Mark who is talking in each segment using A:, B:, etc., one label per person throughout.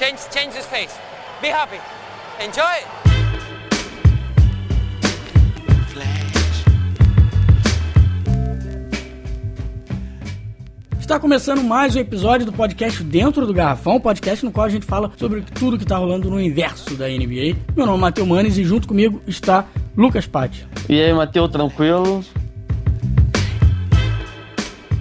A: Change, change his face. Be happy. Enjoy.
B: Está começando mais um episódio do podcast Dentro do Garrafão, podcast no qual a gente fala sobre tudo que está rolando no universo da NBA. Meu nome é Matheus Manes e junto comigo está Lucas Patti.
C: E aí, Matheus, tranquilo?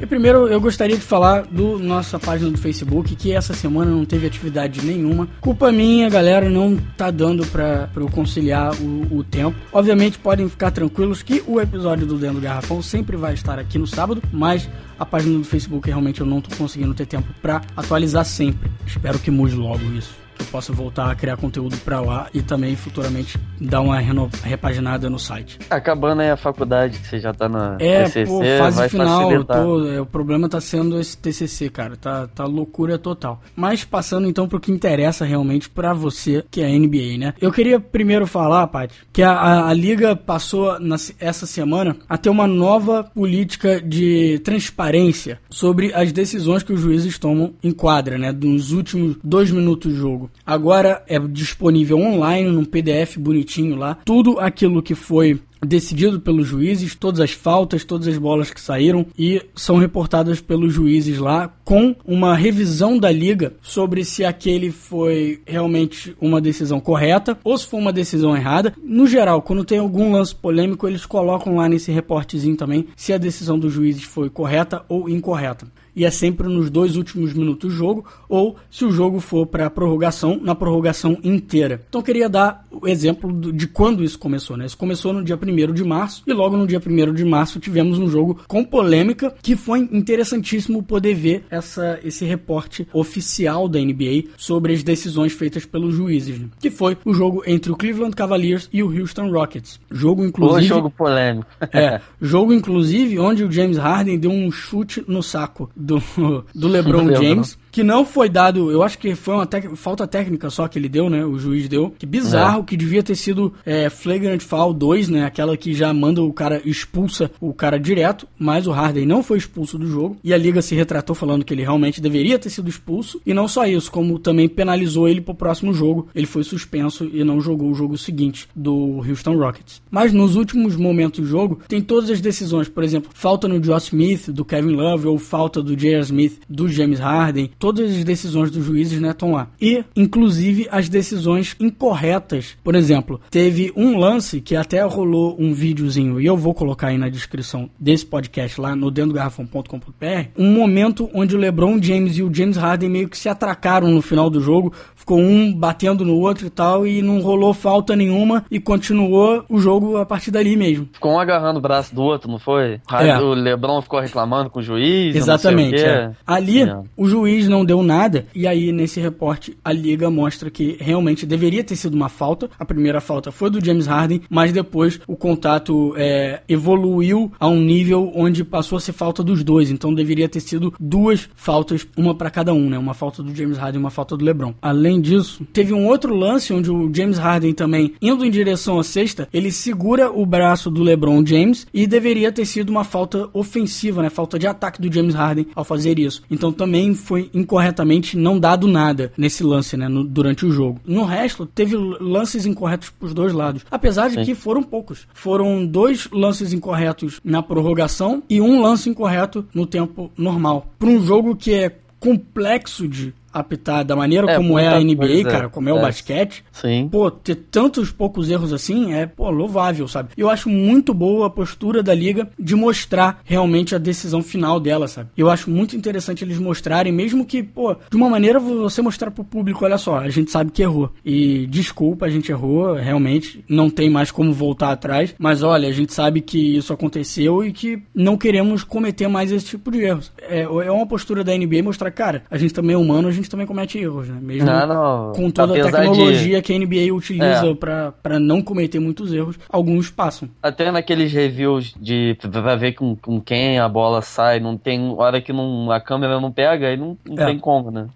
B: Primeiro eu gostaria de falar do nossa página do Facebook, que essa semana não teve atividade nenhuma. Culpa minha, galera, não tá dando pra, pra eu conciliar o, o tempo. Obviamente podem ficar tranquilos que o episódio do Dentro do Garrafão sempre vai estar aqui no sábado, mas a página do Facebook realmente eu não tô conseguindo ter tempo pra atualizar sempre. Espero que mude logo isso eu possa voltar a criar conteúdo para lá e também futuramente dar uma repaginada no site.
C: Acabando aí a faculdade, que você já tá na
B: é,
C: TCC,
B: pô, fase final, tô, é, o problema tá sendo esse TCC, cara, tá, tá loucura total. Mas passando então pro que interessa realmente para você, que é a NBA, né? Eu queria primeiro falar, Paty, que a, a, a liga passou na, essa semana a ter uma nova política de transparência sobre as decisões que os juízes tomam em quadra, né? Nos últimos dois minutos do jogo. Agora é disponível online, num PDF bonitinho lá, tudo aquilo que foi decidido pelos juízes, todas as faltas, todas as bolas que saíram e são reportadas pelos juízes lá com uma revisão da liga sobre se aquele foi realmente uma decisão correta ou se foi uma decisão errada. No geral, quando tem algum lance polêmico, eles colocam lá nesse reportezinho também se a decisão dos juízes foi correta ou incorreta e é sempre nos dois últimos minutos do jogo, ou se o jogo for para a prorrogação, na prorrogação inteira. Então eu queria dar o exemplo de quando isso começou, né? Isso começou no dia 1 de março, e logo no dia 1 de março tivemos um jogo com polêmica, que foi interessantíssimo poder ver essa, esse reporte oficial da NBA sobre as decisões feitas pelos juízes, né? que foi o jogo entre o Cleveland Cavaliers e o Houston Rockets. Jogo inclusive...
C: O jogo polêmico.
B: é, jogo inclusive onde o James Harden deu um chute no saco do, do LeBron James que não foi dado, eu acho que foi uma falta técnica só que ele deu, né? O juiz deu. Que bizarro, é. que devia ter sido é, Flagrant Foul 2, né? Aquela que já manda o cara, expulsa o cara direto, mas o Harden não foi expulso do jogo. E a liga se retratou falando que ele realmente deveria ter sido expulso. E não só isso, como também penalizou ele pro próximo jogo. Ele foi suspenso e não jogou o jogo seguinte do Houston Rockets. Mas nos últimos momentos do jogo, tem todas as decisões, por exemplo, falta no Josh Smith, do Kevin Love, ou falta do J.R. Smith, do James Harden todas as decisões dos juízes né, estão lá. E, inclusive, as decisões incorretas. Por exemplo, teve um lance que até rolou um videozinho, e eu vou colocar aí na descrição desse podcast lá no dendogarrafão.com.br, um momento onde o LeBron James e o James Harden meio que se atracaram no final do jogo, ficou um batendo no outro e tal, e não rolou falta nenhuma, e continuou o jogo a partir dali mesmo.
C: Ficou um agarrando o braço do outro, não foi? É. O LeBron ficou reclamando com o juiz,
B: Exatamente. É. Ali,
C: É.
B: o juiz não deu nada, e aí nesse reporte a liga mostra que realmente deveria ter sido uma falta. A primeira falta foi do James Harden, mas depois o contato é, evoluiu a um nível onde passou a ser falta dos dois. Então deveria ter sido duas faltas, uma para cada um, né? Uma falta do James Harden e uma falta do LeBron. Além disso, teve um outro lance onde o James Harden também, indo em direção à cesta, ele segura o braço do LeBron James e deveria ter sido uma falta ofensiva, né? Falta de ataque do James Harden ao fazer isso. Então também foi incorretamente não dado nada nesse lance, né, no, durante o jogo. No resto, teve lances incorretos pros dois lados. Apesar de
C: Sim.
B: que foram poucos. Foram dois lances incorretos na prorrogação e um lance incorreto no tempo normal. Para um jogo que é complexo de apitar da maneira
C: É,
B: como é a NBA, cara, como é, o
C: É.
B: basquete,
C: Sim.
B: pô, ter tantos poucos erros assim é, pô, louvável, sabe? Eu acho muito boa a postura da liga de mostrar realmente a decisão final dela, sabe? Eu acho muito interessante eles mostrarem, mesmo que, pô, de uma maneira você mostrar pro público, olha só, a gente sabe que errou. E desculpa, a gente errou, realmente, não tem mais como voltar atrás, mas olha, a gente sabe que isso aconteceu e que não queremos cometer mais esse tipo de erros. É, é uma postura da NBA mostrar, cara, a gente também é humano, a gente também comete erros, né? Mesmo
C: Não, não.
B: com toda a
C: Apesar
B: tecnologia que a NBA utiliza
C: É.
B: pra para não cometer muitos erros, alguns passam.
C: Até naqueles reviews de vai ver com, com quem a bola sai, não tem hora que não, a câmera não pega, aí não, não
B: É.
C: tem como, né?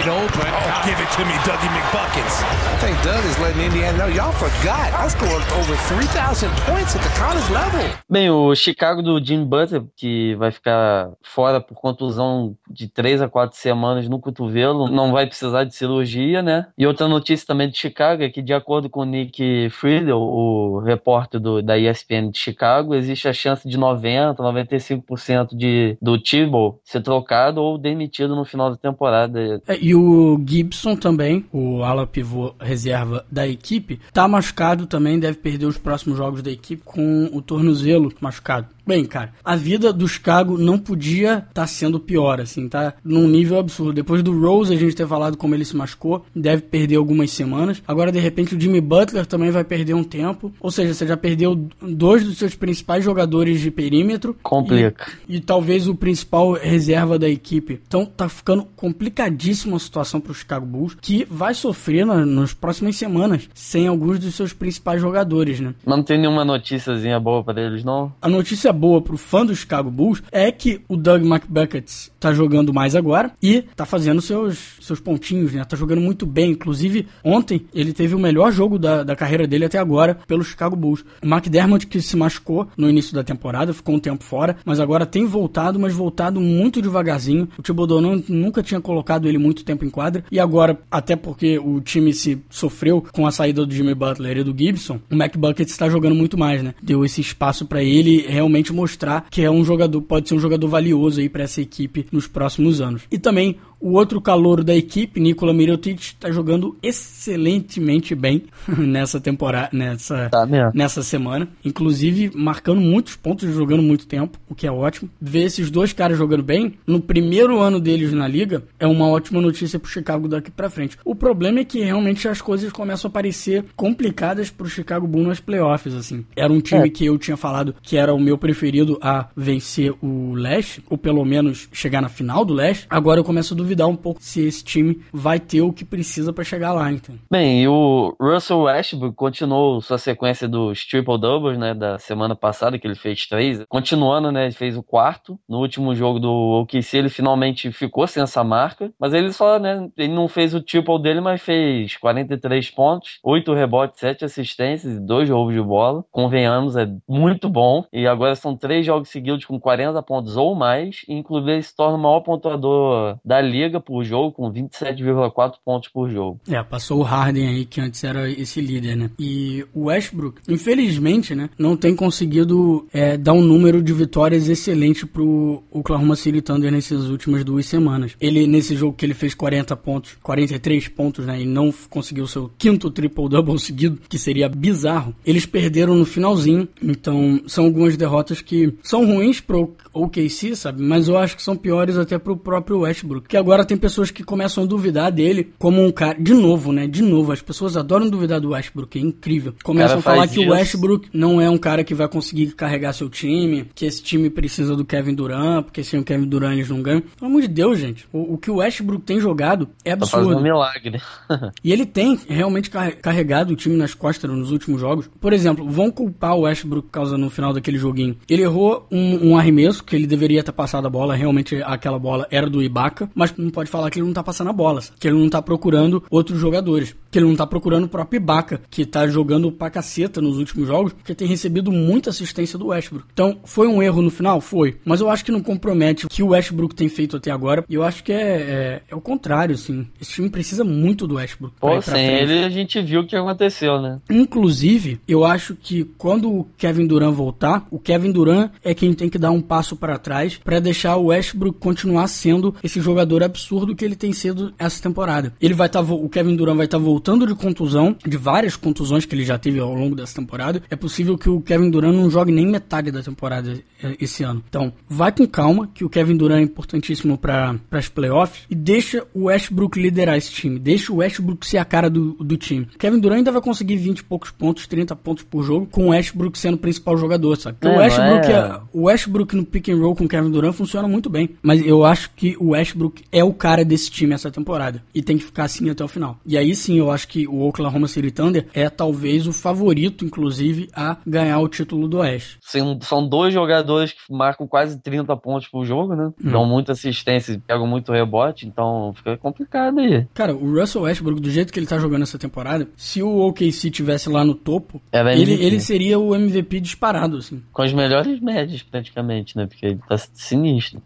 D: Wide open. Oh, give it to me, Dougie McBuckets. I think Doug is letting Indiana know y'all forgot. I scored over 3,000 points at the college level.
C: Bem, o Chicago do Jim Butler, que vai ficar fora por contusão de 3 a 4 semanas no cotovelo, não vai precisar de cirurgia, né? E outra notícia também de Chicago é que, de acordo com o Nick Friedel, o repórter do, da ESPN de Chicago, existe a chance de 90, 95% de, do Thibault ser trocado ou demitido no final da temporada.
B: É, e o Gibson também, o ala pivô reserva da equipe, tá machucado também, deve perder os próximos jogos da equipe com o tornozelo machucado. Bem, cara, a vida do Chicago não podia estar tá sendo pior, assim, tá num nível absurdo. Depois do Rose, a gente ter falado como ele se machucou, deve perder algumas semanas. Agora, de repente, o Jimmy Butler também vai perder um tempo. Ou seja, você já perdeu dois dos seus principais jogadores de perímetro.
C: Complica.
B: E, e talvez o principal reserva da equipe. Então, tá ficando complicadíssima a situação pro Chicago Bulls, que vai sofrer na, nas próximas semanas sem alguns dos seus principais jogadores, né?
C: Mas não tem nenhuma noticiazinha boa para eles, não?
B: A notícia boa pro fã do Chicago Bulls é que o Doug McBuckets tá jogando mais agora e tá fazendo seus, seus pontinhos, né? Tá jogando muito bem. Inclusive, ontem ele teve o melhor jogo da, da carreira dele até agora pelo Chicago Bulls. O McDermott que se machucou no início da temporada, ficou um tempo fora, mas agora tem voltado, mas voltado muito devagarzinho. O Thibodeau não, nunca tinha colocado ele muito tempo em quadra e agora, até porque o time se sofreu com a saída do Jimmy Butler e do Gibson, o McBuckets está jogando muito mais, né? Deu esse espaço para ele realmente realmente mostrar que é um jogador, pode ser um jogador valioso aí para essa equipe nos próximos anos. E também o outro calouro da equipe, Nikola Mirotic, está jogando excelentemente bem nessa temporada, nessa, tá nessa semana. Inclusive, marcando muitos pontos e jogando muito tempo, o que é ótimo. Ver esses dois caras jogando bem, no primeiro ano deles na liga, é uma ótima notícia pro Chicago daqui para frente. O problema é que realmente as coisas começam a parecer complicadas pro Chicago Bulls nas playoffs, assim. Era um time é. que eu tinha falado que era o meu preferido a vencer o leste, ou pelo menos chegar na final do leste. Agora eu começo a duvidar duvidar um pouco se esse time vai ter o que precisa para chegar lá, então.
C: Bem, e o Russell Westbrook continuou sua sequência dos triple doubles, né, da semana passada que ele fez três, continuando, né, ele fez o quarto no último jogo do OKC, ele finalmente ficou sem essa marca, mas ele só, né, ele não fez o triple dele, mas fez 43 pontos, 8 rebotes, 7 assistências e 2 roubos de bola. Convenhamos, é muito bom. E agora são três jogos seguidos com 40 pontos ou mais, e inclusive ele se torna o maior pontuador da liga liga por jogo com 27,4 pontos por jogo.
B: É, passou o Harden aí, que antes era esse líder, né? E o Westbrook, infelizmente, né, não tem conseguido é, dar um número de vitórias excelente pro Oklahoma City Thunder nessas últimas duas semanas. Ele, nesse jogo que ele fez 40 pontos, 43 pontos, né, e não conseguiu seu quinto triple-double seguido, que seria bizarro, eles perderam no finalzinho, então são algumas derrotas que são ruins pro OKC, sabe? Mas eu acho que são piores até pro próprio Westbrook, que agora tem pessoas que começam a duvidar dele como um cara. De novo, né? De novo, as pessoas adoram duvidar do Westbrook, é incrível. Começam a falar que isso. o Westbrook não é um cara que vai conseguir carregar seu time, que esse time precisa do Kevin Durant, porque sem o Kevin Durant eles não ganham. Pelo amor de Deus, gente. O, o que o Westbrook tem jogado é absurdo. Tá
C: um milagre.
B: e ele tem realmente carregado o time nas costas nos últimos jogos. Por exemplo, vão culpar o Westbrook por causa no final daquele joguinho. Ele errou um, um arremesso que ele deveria ter passado a bola, realmente aquela bola era do Ibaka, mas não pode falar que ele não tá passando a bola, que ele não tá procurando outros jogadores, que ele não tá procurando o próprio Ibaka, que tá jogando pra caceta nos últimos jogos, porque tem recebido muita assistência do Westbrook. Então, foi um erro no final? Foi. Mas eu acho que não compromete o que o Westbrook tem feito até agora, e eu acho que é, é, é o contrário, assim. Esse time precisa muito do Westbrook.
C: Pô, sem ele a gente viu o que aconteceu, né?
B: Inclusive, eu acho que quando o Kevin Durant voltar, o Kevin Durant é quem tem que dar um passo para trás para deixar o Westbrook continuar sendo esse jogador absurdo que ele tem sido essa temporada. Ele vai estar, tá, o Kevin Durant vai estar tá voltando de contusão, de várias contusões que ele já teve ao longo dessa temporada. É possível que o Kevin Durant não jogue nem metade da temporada é, esse ano. Então, vai com calma, que o Kevin Durant é importantíssimo para as playoffs e deixa o Westbrook liderar esse time. Deixa o Westbrook ser a cara do, do time. O Kevin Durant ainda vai conseguir 20 e poucos pontos, 30 pontos por jogo, com o Westbrook sendo o principal jogador, sabe? É, o, Westbrook, é... é... o Westbrook no pick and roll com o Kevin Durant funciona muito bem, mas eu acho que o Westbrook é o cara desse time essa temporada. E tem que ficar assim até o final. E aí sim eu acho que o Oklahoma City Thunder é talvez o favorito, inclusive, a ganhar o título do Oeste.
C: Sim, são dois jogadores que marcam quase 30 pontos por jogo, né? Hum. Dão muita assistência, pegam muito rebote, então fica complicado aí.
B: Cara, o Russell Westbrook, do jeito que ele tá jogando essa temporada, se o OKC tivesse lá no topo, ele, ele seria o MVP disparado, assim.
C: Com as melhores médias, praticamente, né? Porque ele tá sinistro.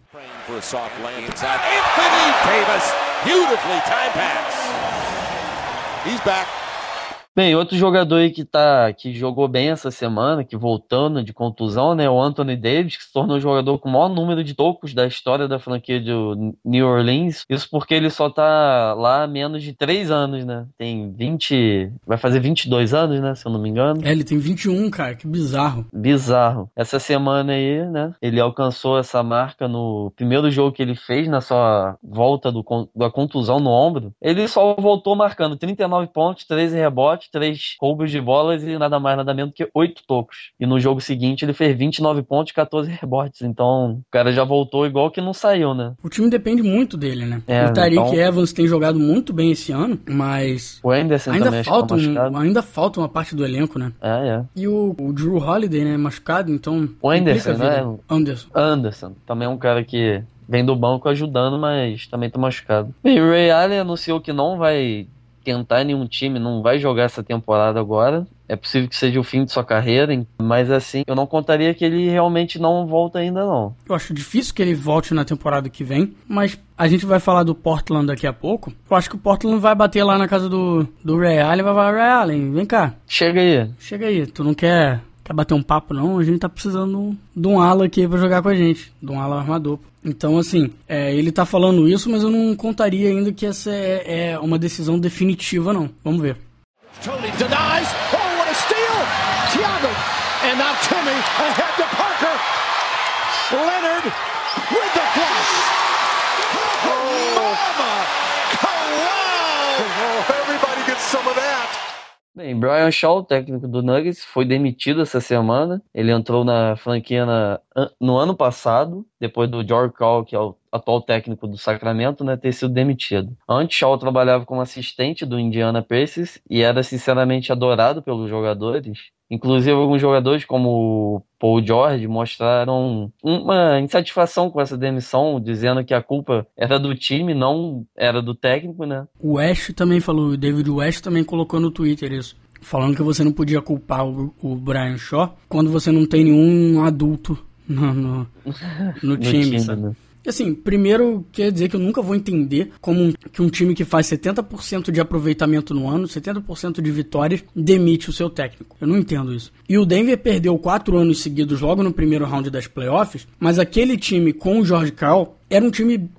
C: Beautifully time pass. He's back. Bem, outro jogador aí que, tá, que jogou bem essa semana, que voltando de contusão, né? O Anthony Davis, que se tornou o jogador com o maior número de tocos da história da franquia de New Orleans. Isso porque ele só tá lá há menos de 3 anos, né? Tem 20. Vai fazer 22 anos, né? Se eu não me engano.
B: É, ele tem 21, cara, que bizarro.
C: Bizarro. Essa semana aí, né? Ele alcançou essa marca no primeiro jogo que ele fez, na sua volta do, da contusão no ombro. Ele só voltou marcando 39 pontos, 13 rebotes três roubos de bolas e nada mais, nada menos que oito tocos. E no jogo seguinte ele fez 29 pontos e 14 rebotes. Então o cara já voltou igual que não saiu, né?
B: O time depende muito dele, né? É, o Tariq então... Evans tem jogado muito bem esse ano, mas.
C: O Anderson ainda também falta
B: um, Ainda falta uma parte do elenco, né?
C: É, é.
B: E o, o Drew Holiday, né? Machucado, então.
C: O Anderson, né?
B: Anderson.
C: Anderson. Também é um cara que vem do banco ajudando, mas também tá machucado. Bem, o Ray Allen anunciou que não vai tentar nenhum time, não vai jogar essa temporada agora. É possível que seja o fim de sua carreira, mas assim, eu não contaria que ele realmente não volta ainda não.
B: Eu acho difícil que ele volte na temporada que vem, mas a gente vai falar do Portland daqui a pouco. Eu acho que o Portland vai bater lá na casa do, do Ray Allen e vai falar, Ray Allen, vem cá.
C: Chega aí.
B: Chega aí, tu não quer quer bater um papo, não, a gente tá precisando de um ala aqui pra jogar com a gente, de um ala armador. Então, assim, é, ele tá falando isso, mas eu não contaria ainda que essa é, é uma decisão definitiva, não. Vamos ver. Tony denies. Oh, what a steal! Thiago. And now Timmy ahead to Parker. Leonard with the plus. Oh, mama!
C: Oh, everybody gets some of that. Bem, Brian Shaw, técnico do Nuggets, foi demitido essa semana. Ele entrou na franquia na, no ano passado, depois do George Call, que é o atual técnico do Sacramento, né, ter sido demitido. Antes, Shaw trabalhava como assistente do Indiana Pacers e era sinceramente adorado pelos jogadores. Inclusive, alguns jogadores, como Paul George, mostraram uma insatisfação com essa demissão, dizendo que a culpa era do time, não era do técnico, né?
B: O West também falou, o David West também colocou no Twitter isso. Falando que você não podia culpar o, o Brian Shaw quando você não tem nenhum adulto no, no, no time, time né? Assim, primeiro quer dizer que eu nunca vou entender como um, que um time que faz 70% de aproveitamento no ano, 70% de vitórias, demite o seu técnico. Eu não entendo isso. E o Denver perdeu quatro anos seguidos logo no primeiro round das playoffs, mas aquele time com o George Karl era um time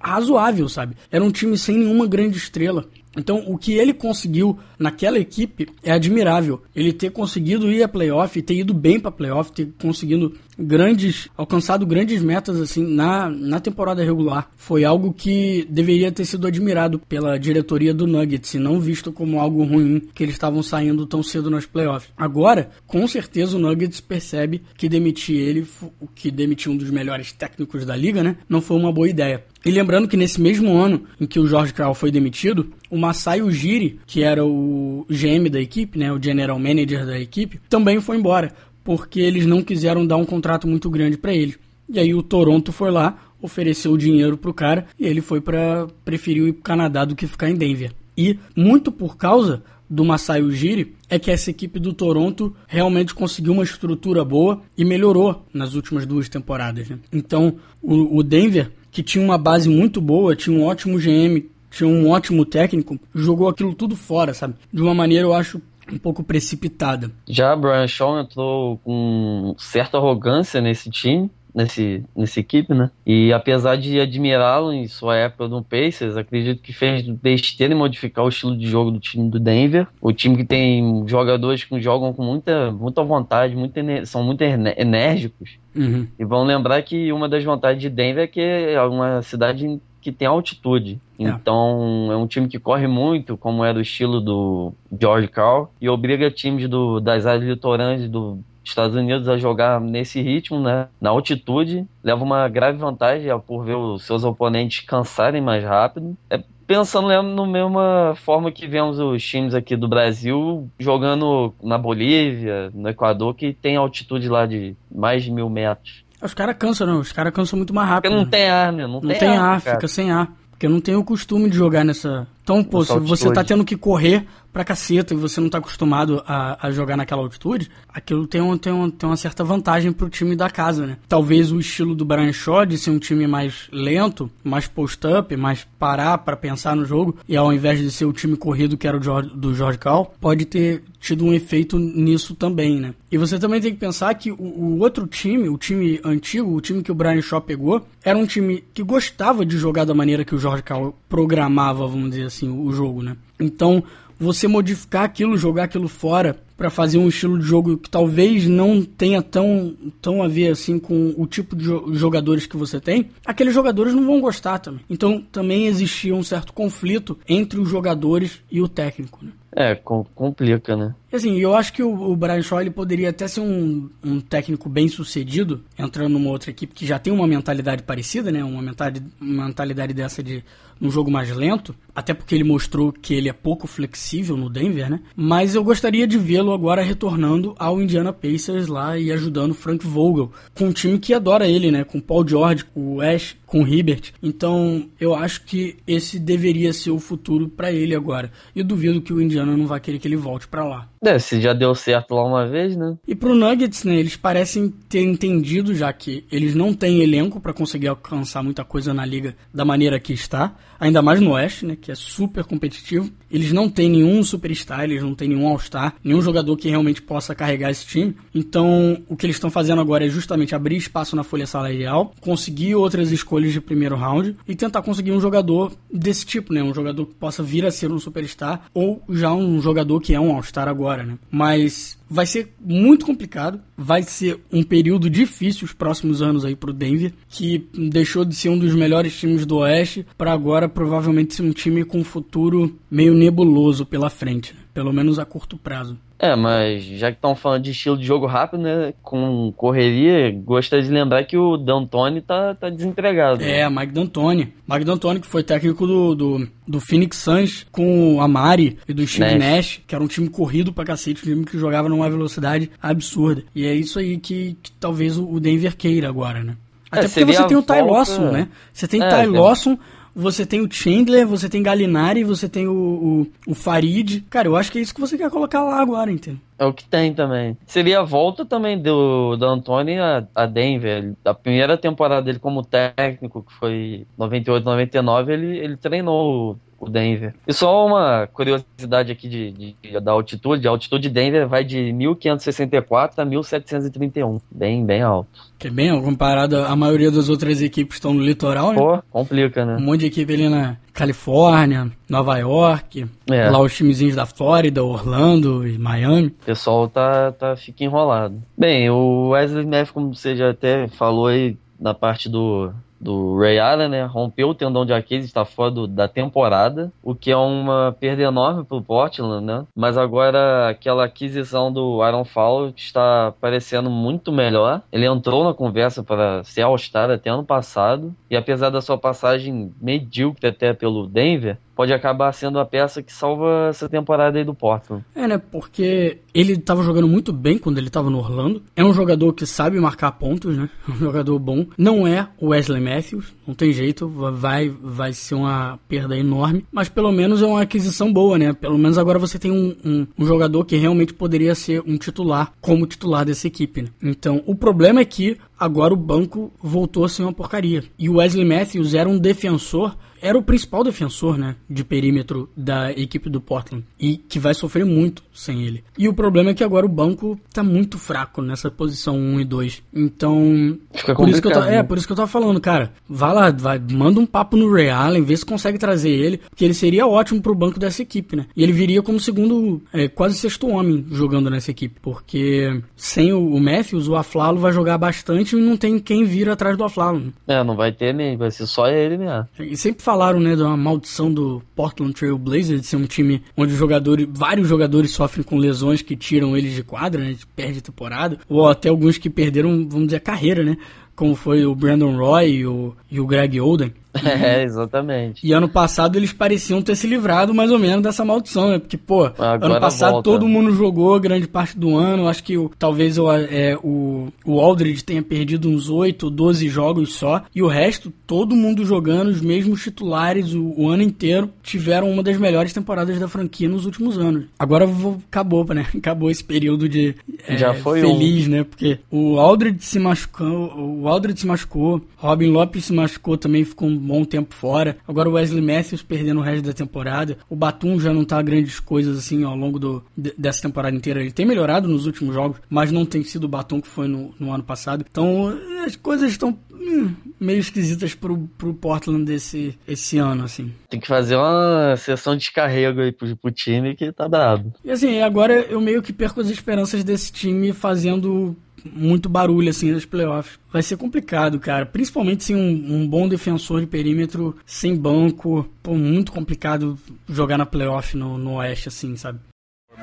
B: razoável, sabe? Era um time sem nenhuma grande estrela. Então, o que ele conseguiu naquela equipe é admirável. Ele ter conseguido ir a playoff, ter ido bem para playoff, ter conseguido grandes, alcançado grandes metas assim na, na temporada regular, foi algo que deveria ter sido admirado pela diretoria do Nuggets e não visto como algo ruim que eles estavam saindo tão cedo nas playoffs. Agora, com certeza o Nuggets percebe que demitir ele, que demitir um dos melhores técnicos da liga, né, não foi uma boa ideia. E lembrando que nesse mesmo ano em que o Jorge Kral foi demitido, o Masai Ujiri, que era o GM da equipe, né, o General Manager da equipe, também foi embora, porque eles não quiseram dar um contrato muito grande para ele. E aí o Toronto foi lá, ofereceu o dinheiro pro cara e ele foi para preferiu ir pro Canadá do que ficar em Denver. E muito por causa do Masai Ujiri é que essa equipe do Toronto realmente conseguiu uma estrutura boa e melhorou nas últimas duas temporadas. Né? Então o, o Denver que tinha uma base muito boa, tinha um ótimo GM, tinha um ótimo técnico, jogou aquilo tudo fora, sabe? De uma maneira, eu acho, um pouco precipitada.
C: Já Brian Shaw entrou com certa arrogância nesse time, nesse, nessa equipe, né? E apesar de admirá-lo em sua época no Pacers, acredito que fez besteira em modificar o estilo de jogo do time do Denver. O time que tem jogadores que jogam com muita, muita vontade, muito, são muito enérgicos. Uhum. E vão lembrar que uma das vantagens de Denver é que é uma cidade que tem altitude. É. Então, é um time que corre muito, como era o estilo do George Carl, e obriga times do, das áreas litorâneas do Estados Unidos a jogar nesse ritmo, né? Na altitude, leva uma grave vantagem por ver os seus oponentes cansarem mais rápido. É pensando na mesma forma que vemos os times aqui do Brasil jogando na Bolívia, no Equador, que tem altitude lá de mais de mil metros.
B: Os caras cansam, não. Os caras cansam muito mais rápido.
C: Porque não
B: né?
C: tem ar, né? Não,
B: Não
C: tem,
B: tem
C: ar,
B: ar, fica sem ar. Porque não tem o costume de jogar nessa. Então, pô, se você
C: altitude.
B: tá tendo que correr pra caceta e você não tá acostumado a, a jogar naquela altitude, aquilo tem, um, tem, um, tem uma certa vantagem pro time da casa, né? Talvez o estilo do Brian Shaw de ser um time mais lento, mais post-up, mais parar pra pensar no jogo, e ao invés de ser o time corrido que era o George- do George Cal, pode ter tido um efeito nisso também, né? E você também tem que pensar que o, o outro time, o time antigo, o time que o Brian Shaw pegou, era um time que gostava de jogar da maneira que o George Cal programava, vamos dizer assim, o, o jogo, né? Então, você modificar aquilo, jogar aquilo fora pra fazer um estilo de jogo que talvez não tenha tão, tão a ver assim com o tipo de jo- jogadores que você tem, aqueles jogadores não vão gostar também. Então também existia um certo conflito entre os jogadores e o técnico. Né?
C: É, com- complica, né?
B: Assim, eu acho que o, o Brian Shaw ele poderia até ser um, um técnico bem sucedido, entrando numa outra equipe que já tem uma mentalidade parecida, né? Uma mentalidade, uma mentalidade dessa de um jogo mais lento, até porque ele mostrou que ele é pouco flexível no Denver, né? Mas eu gostaria de vê-lo agora retornando ao Indiana Pacers lá e ajudando Frank Vogel, com um time que adora ele, né? Com Paul George, o Ash, com o Hibbert. Então, eu acho que esse deveria ser o futuro pra ele agora. E eu duvido que o Indiana não vai querer que ele volte pra lá.
C: É, se já deu certo lá uma vez, né?
B: E pro Nuggets, né, eles parecem ter entendido já que eles não têm elenco pra conseguir alcançar muita coisa na liga da maneira que está, ainda mais no Oeste, né, que é super competitivo. Eles não têm nenhum superstar, eles não têm nenhum All-Star, nenhum jogador que realmente possa carregar esse time. Então, o que eles estão fazendo agora é justamente abrir espaço na folha salarial, conseguir outras escolhas de primeiro round e tentar conseguir um jogador desse tipo, né, um jogador que possa vir a ser um superstar ou já um jogador que é um All-Star agora, né? Mas vai ser muito complicado, vai ser um período difícil os próximos anos aí pro Denver, que deixou de ser um dos melhores times do Oeste para agora provavelmente ser um time com um futuro meio nebuloso pela frente, né? pelo menos a curto prazo.
C: É, mas já que estão falando de estilo de jogo rápido, né? Com correria, gostaria de lembrar que o D'Antoni tá, tá desempregado. né?
B: É, Mike D'Antoni. Mike D'Antoni que foi técnico do, do, do Phoenix Suns com o Amari e do Steve
C: Nash.
B: Nash, que era um time corrido pra cacete, um time que jogava numa velocidade absurda. E é isso aí que, que talvez o Denver queira agora, né? Até
C: É,
B: porque você tem o Ty
C: volta-
B: Lawson, né? Você tem
C: É,
B: Ty Lawson, você tem o Chandler, você tem Galinari, você tem o, o, o Farid. Cara, eu acho que é isso que você quer colocar lá agora, entendeu?
C: É o que tem também. Seria a volta também do, do Antony a, a Denver. A primeira temporada dele como técnico, que foi 98, 99, ele, ele treinou o- Denver. E só uma curiosidade aqui de, de- da altitude. A altitude de Denver vai de 1564 a 1731. Bem, bem alto.
B: Que é bem, comparado à maioria das outras equipes que estão no litoral, né?
C: Pô, complica, né?
B: Um monte de equipe ali na Califórnia, Nova York,
C: É.
B: lá os timezinhos da Flórida, Orlando e Miami.
C: O pessoal tá, tá, fica enrolado. Bem, o Wesley Matthews, como você já até falou aí na parte do, do Ray Allen, né? Rompeu o tendão de Aquiles, está fora do- da temporada, o que é uma perda enorme pro Portland, né? Mas agora aquela aquisição do Aaron Fowler está parecendo muito melhor. Ele entrou na conversa para ser All-Star até ano passado, e apesar da sua passagem medíocre até pelo Denver, pode acabar sendo a peça que salva essa temporada aí do Portland.
B: É, né? Porque ele tava jogando muito bem quando ele tava no Orlando. É um jogador que sabe marcar pontos, né? Um jogador bom. Não é o Wesley Matthews, não tem jeito. Vai, vai ser uma perda enorme. Mas pelo menos é uma aquisição boa, né? Pelo menos agora você tem um, um, um jogador que realmente poderia ser um titular, como titular dessa equipe, né? Então, o problema é que agora o banco voltou a ser uma porcaria. E o Wesley Matthews era um defensor era o principal defensor, né, de perímetro da equipe do Portland e que vai sofrer muito sem ele. E o problema é que agora o banco tá muito fraco nessa posição 1 e 2. Então,
C: Fica
B: por isso que eu é,
C: né?
B: por isso que eu tava falando, cara. Vai lá, vai, manda um papo no Ray Allen, vê se consegue trazer ele, porque ele seria ótimo pro banco dessa equipe, né? E ele viria como segundo, é, quase sexto homem jogando nessa equipe, porque sem o, o Matthews, o Aflalo vai jogar bastante e não tem quem vir atrás do Aflalo. Né?
C: É, não vai ter mesmo, vai ser só ele mesmo.
B: E sempre falaram, né, da maldição do Portland Trail Blazers de ser um time onde os jogadores, vários jogadores sofrem com lesões que tiram eles de quadra, né, de perde temporada, ou até alguns que perderam, vamos dizer, a carreira, né, como foi o Brandon Roy e o, e o Greg Oden.
C: É, exatamente.
B: E ano passado eles pareciam ter se livrado mais ou menos dessa maldição, né? Porque, pô,
C: Agora
B: ano passado
C: volta.
B: todo mundo jogou grande parte do ano. Acho que o, talvez o, é, o, o Aldridge tenha perdido uns 8, 12 jogos só. E o resto, todo mundo jogando, os mesmos titulares o, o ano inteiro. Tiveram uma das melhores temporadas da franquia nos últimos anos. Agora vou- acabou, né? Acabou esse período de é,
C: Já foi um.
B: feliz, né? Porque o Aldridge se machucou, o Aldridge se machucou, Robin Lopes se machucou também, ficou um bom tempo fora. Agora o Wesley Matthews perdendo o resto da temporada. O Batum já não tá grandes coisas assim ao longo do, de- dessa temporada inteira. Ele tem melhorado nos últimos jogos, mas não tem sido o Batum que foi no, no ano passado. Então as coisas estão hum, meio esquisitas pro, pro Portland desse esse ano, assim.
C: Tem que fazer uma sessão de descarrego aí pro, pro time que tá brabo.
B: E assim, agora eu meio que perco as esperanças desse time fazendo muito barulho assim nos playoffs. Vai ser complicado, cara. Principalmente sem um, um bom defensor de perímetro, sem banco. Pô, muito complicado jogar na playoff no, no Oeste, assim, sabe?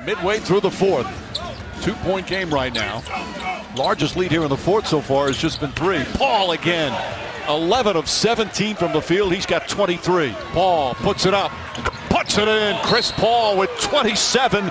E: Midway through the fourth. Two point game right now. Largest lead here in the fourth so far has just been three. Paul again. 11 of 17 from the field. He's got 23. Paul puts it up. Puts it in. Chris Paul with 27.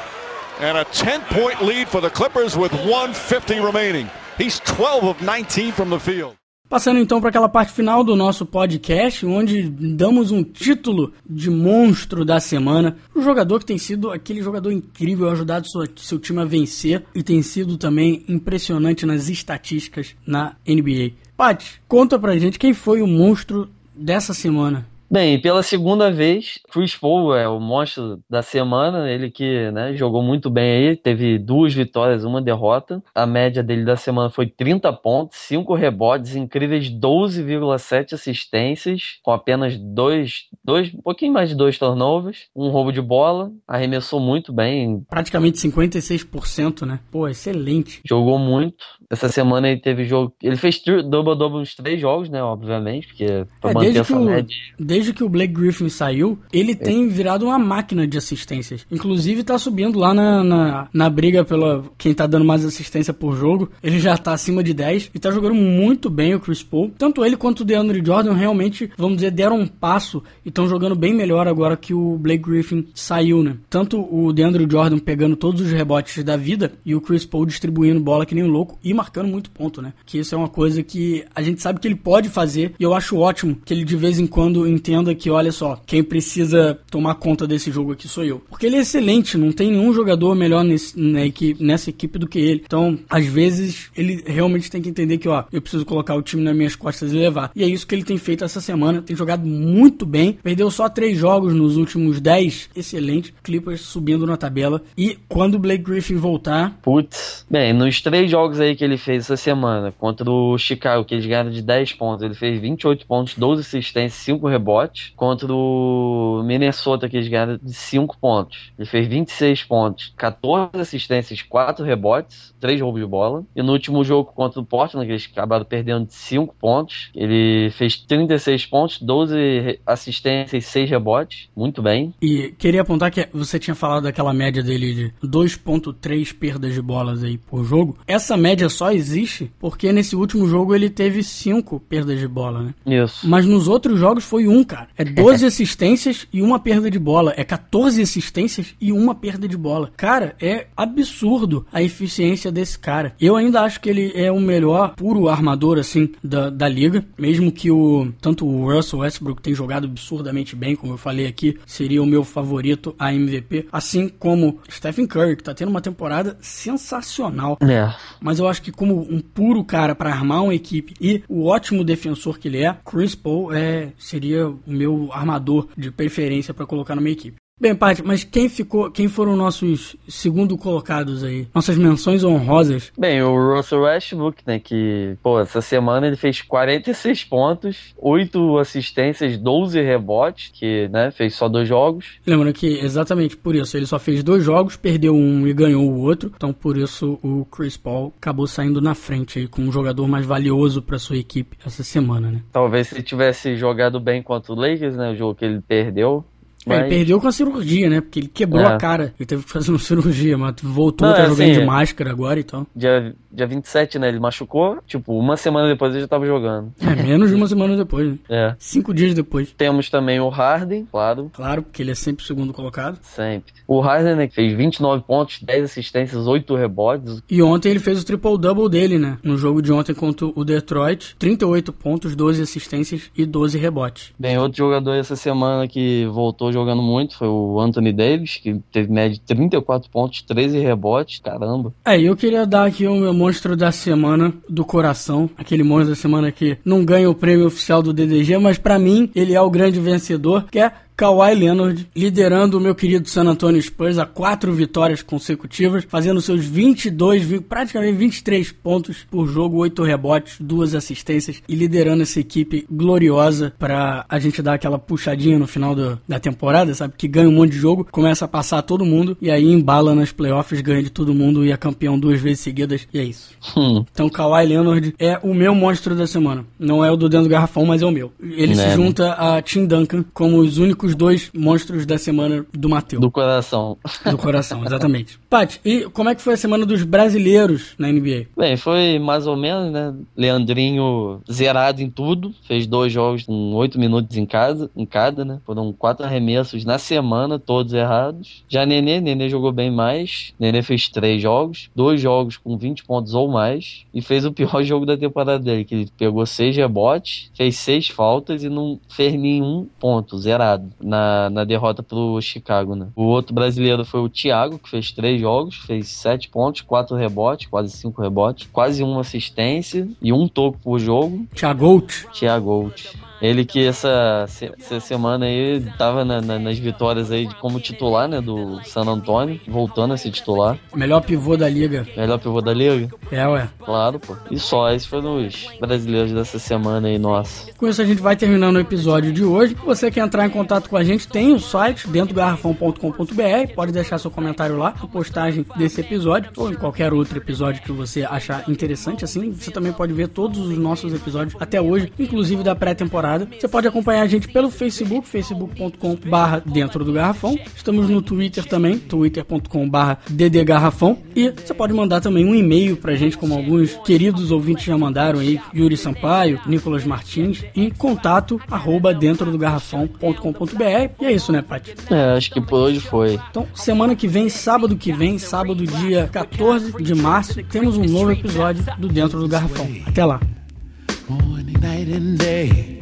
E: And a 10 point lead for the Clippers with 150 remaining. He's 12 of 19 from the field.
B: Passando então para aquela parte final do nosso podcast, onde damos um título de monstro da semana. O jogador que tem sido aquele jogador incrível, ajudado sua- seu time a vencer e tem sido também impressionante nas estatísticas na NBA. Pat, conta pra gente quem foi o monstro dessa semana.
C: Bem, pela segunda vez, Chris Paul é o monstro da semana, ele que né, jogou muito bem aí, teve duas vitórias, uma derrota. A média dele da semana foi 30 pontos, 5 rebotes, incríveis 12,7 assistências, com apenas dois, dois, um pouquinho mais de dois turnovers, um roubo de bola, arremessou muito bem,
B: Praticamente 56%, né? Pô, excelente.
C: jogou muito. Essa semana ele teve jogo, ele fez double-double nos três jogos, né, obviamente, porque pra
B: É,
C: manter
B: desde, que
C: essa
B: o,
C: média.
B: desde que o Blake Griffin saiu, ele tem virado uma máquina de assistências. Inclusive tá subindo lá na, na, na briga pela quem tá dando mais assistência por jogo. Ele já tá acima de 10 e tá jogando muito bem o Chris Paul. Tanto ele quanto o DeAndre Jordan realmente, vamos dizer, deram um passo e estão jogando bem melhor agora que o Blake Griffin saiu, né? Tanto o DeAndre Jordan pegando todos os rebotes da vida e o Chris Paul distribuindo bola que nem um louco e marcando muito ponto, né? Que isso é uma coisa que a gente sabe que ele pode fazer e eu acho ótimo que ele de vez em quando entenda que, olha só, quem precisa tomar conta desse jogo aqui sou eu. Porque ele é excelente, não tem nenhum jogador melhor nesse, na equipe, nessa equipe do que ele. Então, às vezes, ele realmente tem que entender que, ó, eu preciso colocar o time nas minhas costas e levar. E é isso que ele tem feito essa semana, tem jogado muito bem, perdeu só três jogos nos últimos 10, excelente. Clippers subindo na tabela. E quando o Blake Griffin voltar,
C: Putz. Bem, nos três jogos aí que ele fez essa semana, contra o Chicago, que eles ganharam de 10 pontos, ele fez 28 pontos, 12 assistências, 5 rebotes. Contra o Minnesota, que eles ganharam de 5 pontos, ele fez 26 pontos, 14 assistências, 4 rebotes, 3 roubos de bola. E no último jogo contra o Portland, que eles acabaram perdendo de 5 pontos, ele fez 36 pontos, 12 re- assistências e 6 rebotes. Muito bem.
B: E queria apontar que você tinha falado daquela média dele de 2.3 perdas de bolas aí por jogo. Essa média só existe porque nesse último jogo ele teve 5 perdas de bola, né?
C: Isso.
B: Mas nos outros jogos foi um, cara. É 12 assistências e uma perda de bola. É 14 assistências e uma perda de bola. Cara, é absurdo a eficiência desse cara. Eu ainda acho que ele é o melhor puro armador, assim, da, da liga. Mesmo que o tanto o Russell Westbrook tem jogado absurdamente bem, como eu falei aqui, seria o meu favorito a MVP. Assim como Stephen Curry, que tá tendo uma temporada sensacional.
C: É.
B: Mas eu acho que como um puro cara pra armar uma equipe e o ótimo defensor que ele é, Chris Paul é, seria o meu armador de preferência pra colocar na minha equipe. Bem, Paty, mas quem ficou, quem foram nossos segundo colocados aí? Nossas menções honrosas?
C: Bem, o Russell Westbrook, né, que, pô, essa semana ele fez 46 pontos, 8 assistências, 12 rebotes, que, né, fez só dois jogos.
B: Lembrando que exatamente por isso, ele só fez dois jogos, perdeu um e ganhou o outro. Então por isso o Chris Paul acabou saindo na frente aí com um jogador mais valioso pra sua equipe essa semana, né?
C: Talvez se ele tivesse jogado bem contra o Lakers, né, o jogo que ele perdeu,
B: É, ele
C: Mas-
B: perdeu com a cirurgia, né? Porque ele quebrou
C: É.
B: a cara. Ele teve que fazer uma cirurgia, mas voltou,
C: Não,
B: tá
C: é
B: jogando
C: assim,
B: de máscara agora e tal.
C: Dia, dia 27, né? Ele machucou. Tipo, uma semana depois ele já tava jogando.
B: É, menos de uma semana depois, né?
C: É.
B: Cinco dias depois.
C: Temos também o Harden, claro,
B: Claro, porque ele é sempre o segundo colocado.
C: sempre. O Harden, né, que fez 29 pontos, 10 assistências, 8 rebotes.
B: E ontem ele fez o triple-double dele, né? No jogo de ontem contra o Detroit. 38 pontos, 12 assistências e 12 rebotes.
C: Bem, outro jogador essa semana que voltou jogando muito foi o Anthony Davis, que teve média de 34 pontos, 13 rebotes. Caramba.
B: É, eu queria dar aqui o meu monstro da semana do coração. Aquele monstro da semana que não ganha o prêmio oficial do DDG, mas pra mim ele é o grande vencedor, que é Kawhi Leonard, liderando o meu querido San Antonio Spurs a quatro vitórias consecutivas, fazendo seus 22, vi- praticamente 23 pontos por jogo, 8 rebotes, duas assistências e liderando essa equipe gloriosa pra a gente dar aquela puxadinha no final do- da temporada, sabe? Que ganha um monte de jogo, começa a passar todo mundo e aí embala nas playoffs, ganha de todo mundo e é campeão duas vezes seguidas e é isso.
C: Hum,
B: Então Kawhi Leonard é o meu monstro da semana. Não é o do dentro do garrafão, mas é o meu. Ele se
C: Né?
B: junta a Tim Duncan como os únicos dois monstros da semana do Mateu.
C: do coração.
B: Do coração, exatamente. Paty, e como é que foi a semana dos brasileiros na NBA?
C: Bem, foi mais ou menos, né? Leandrinho zerado em tudo. Fez dois jogos com oito minutos em casa, em cada, né? Foram quatro arremessos na semana, todos errados. Já Nenê, Nenê jogou bem mais. Nenê fez três jogos, dois jogos com 20 pontos ou mais. E fez o pior jogo da temporada dele, que ele pegou seis rebotes, fez seis faltas e não fez nenhum ponto, zerado, na, na derrota pro Chicago, né? O outro brasileiro foi o Thiago, que fez três jogos, fez sete pontos, quatro rebotes, quase cinco rebotes, quase uma assistência e um toco por jogo.
B: Thiago
C: Thiago Gold. Ele que essa, essa semana aí tava na- na- nas vitórias aí como titular, né, do San Antonio, voltando a ser titular.
B: melhor pivô da liga.
C: Melhor pivô da liga?
B: É, ué.
C: Claro, pô. E só, esses foram os brasileiros dessa semana aí, nossa.
B: Com isso a gente vai terminando o episódio de hoje. Se você quer entrar em contato com a gente, tem o site dentro do garrafão.com.br. Pode deixar seu comentário lá na postagem desse episódio ou em qualquer outro episódio que você achar interessante. Assim, você também pode ver todos os nossos episódios até hoje, inclusive da pré-temporada. Você pode acompanhar a gente pelo Facebook, facebook.com/barra dentro do garrafão. Estamos no Twitter também, twitter.com/barra ddgarrafão. E você pode mandar também um e-mail pra gente, como alguns queridos ouvintes já mandaram aí, Yuri Sampaio, Nicolas Martins, em contato arroba dentro do garrafão.com.br. E é isso, né, Paty?
C: É, acho que por hoje foi.
B: Então, semana que vem, sábado que vem, sábado dia 14 de março, temos um novo episódio do Dentro do Garrafão. Até lá.
D: Morning, night, and day.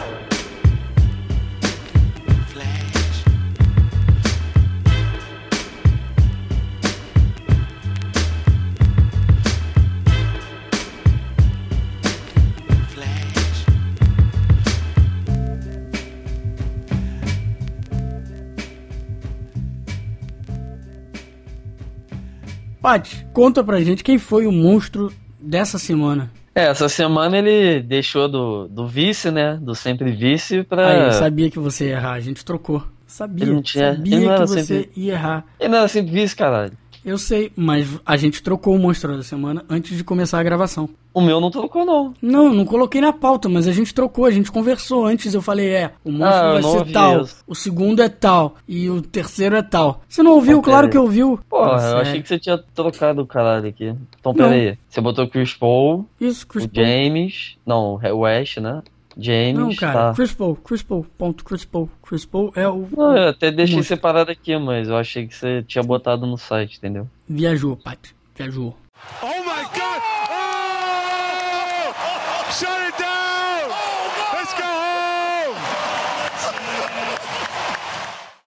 B: Paty, conta pra gente quem foi o monstro dessa semana.
C: É, essa semana ele deixou do, do vice, né? Do sempre vice pra.
B: Aí, eu sabia que você ia errar, a gente trocou. Sabia,
C: Ele não tinha-
B: sabia
C: ele não
B: que
C: era
B: você
C: sempre-
B: ia errar.
C: Ele não era sempre vice, caralho.
B: Eu sei, mas a gente trocou o monstro da semana antes de começar a gravação.
C: O meu não trocou, não.
B: Não, não coloquei na pauta, mas a gente trocou, a gente conversou antes. Eu falei, é, o monstro
C: Ah,
B: vai ser tal,
C: isso.
B: o segundo é tal e o terceiro é tal. Você não ouviu? Claro que ouviu.
C: Porra,
B: Nossa,
C: eu
B: é.
C: achei que você tinha trocado o caralho aqui. Então,
B: Não.
C: pera aí. Você botou Chris Paul,
B: Isso, Chris
C: o
B: Paul.
C: James. Não, o West, né? James.
B: Não, cara,
C: tá.
B: Chris Paul, Chris Paul, ponto, Chris Paul. Chris Paul é o.
C: Não, eu até deixei separado aqui, mas eu achei que você tinha botado no site, entendeu?
B: Viajou, Paty. Viajou.
E: Oh my God!